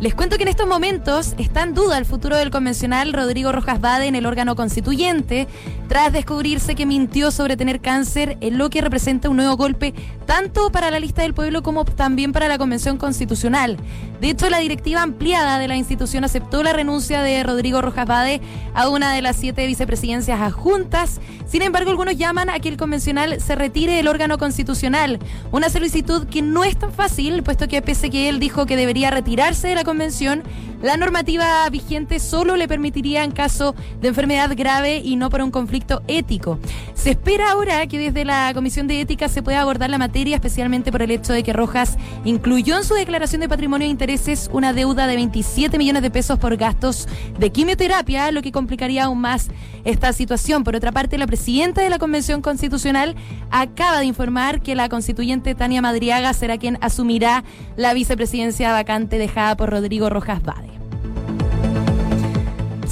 Les cuento que en estos momentos está en duda el futuro del convencional Rodrigo Rojas Bade en el órgano constituyente, tras descubrirse que mintió sobre tener cáncer, en lo que representa un nuevo golpe tanto para la lista del pueblo como también para la Convención Constitucional. De hecho, la directiva ampliada de la institución aceptó la renuncia de Rodrigo Rojas Bade a una de las siete vicepresidencias adjuntas. Sin embargo, algunos llaman a que el convencional se retire del órgano constitucional, una solicitud que no es tan fácil, puesto que pese que él dijo que debería retirarse de la convención, la normativa vigente solo le permitiría en caso de enfermedad grave y no por un conflicto ético. Se espera ahora que desde la Comisión de Ética se pueda abordar la materia, especialmente por el hecho de que Rojas incluyó en su declaración de patrimonio e intereses una deuda de 27 millones de pesos por gastos de quimioterapia, lo que complicaría aún más esta situación. Por otra parte, la presidenta de la Convención Constitucional acaba de informar que la constituyente Tania Madriaga será quien asumirá la vicepresidencia vacante dejada por Rodrigo Rojas Bade.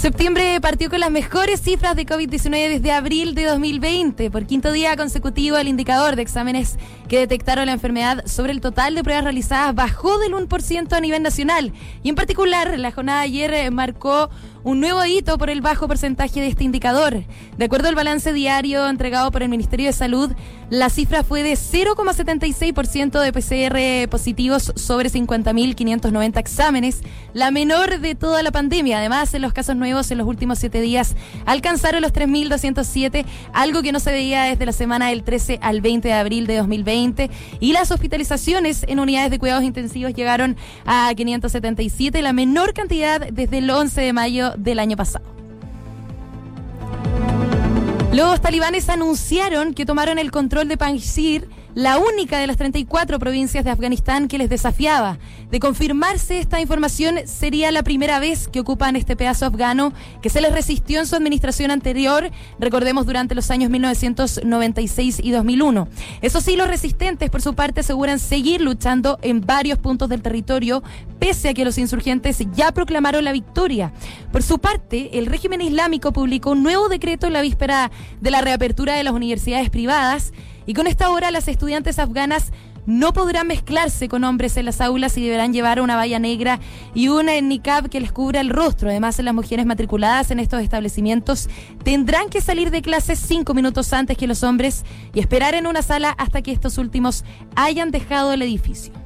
Septiembre partió con las mejores cifras de COVID-19 desde abril de 2020. Por quinto día consecutivo, el indicador de exámenes que detectaron la enfermedad sobre el total de pruebas realizadas bajó del 1% a nivel nacional. Y en particular, la jornada de ayer eh, marcó un nuevo hito por el bajo porcentaje de este indicador. De acuerdo al balance diario entregado por el Ministerio de Salud, la cifra fue de 0,76% de PCR positivos sobre 50.590 exámenes, la menor de toda la pandemia. Además, en los casos nuevos en los últimos siete días alcanzaron los 3.207, algo que no se veía desde la semana del 13 al 20 de abril de 2020. Y las hospitalizaciones en unidades de cuidados intensivos llegaron a 577, la menor cantidad desde el 11 de mayo del año pasado. Los talibanes anunciaron que tomaron el control de Panjshir la única de las 34 provincias de Afganistán que les desafiaba. De confirmarse esta información, sería la primera vez que ocupan este pedazo afgano que se les resistió en su administración anterior, recordemos durante los años 1996 y 2001. Eso sí, los resistentes, por su parte, aseguran seguir luchando en varios puntos del territorio, pese a que los insurgentes ya proclamaron la victoria. Por su parte, el régimen islámico publicó un nuevo decreto en la víspera de la reapertura de las universidades privadas y con esta hora las estudiantes afganas no podrán mezclarse con hombres en las aulas y deberán llevar una valla negra y una niqab que les cubra el rostro. Además, las mujeres matriculadas en estos establecimientos tendrán que salir de clases cinco minutos antes que los hombres y esperar en una sala hasta que estos últimos hayan dejado el edificio.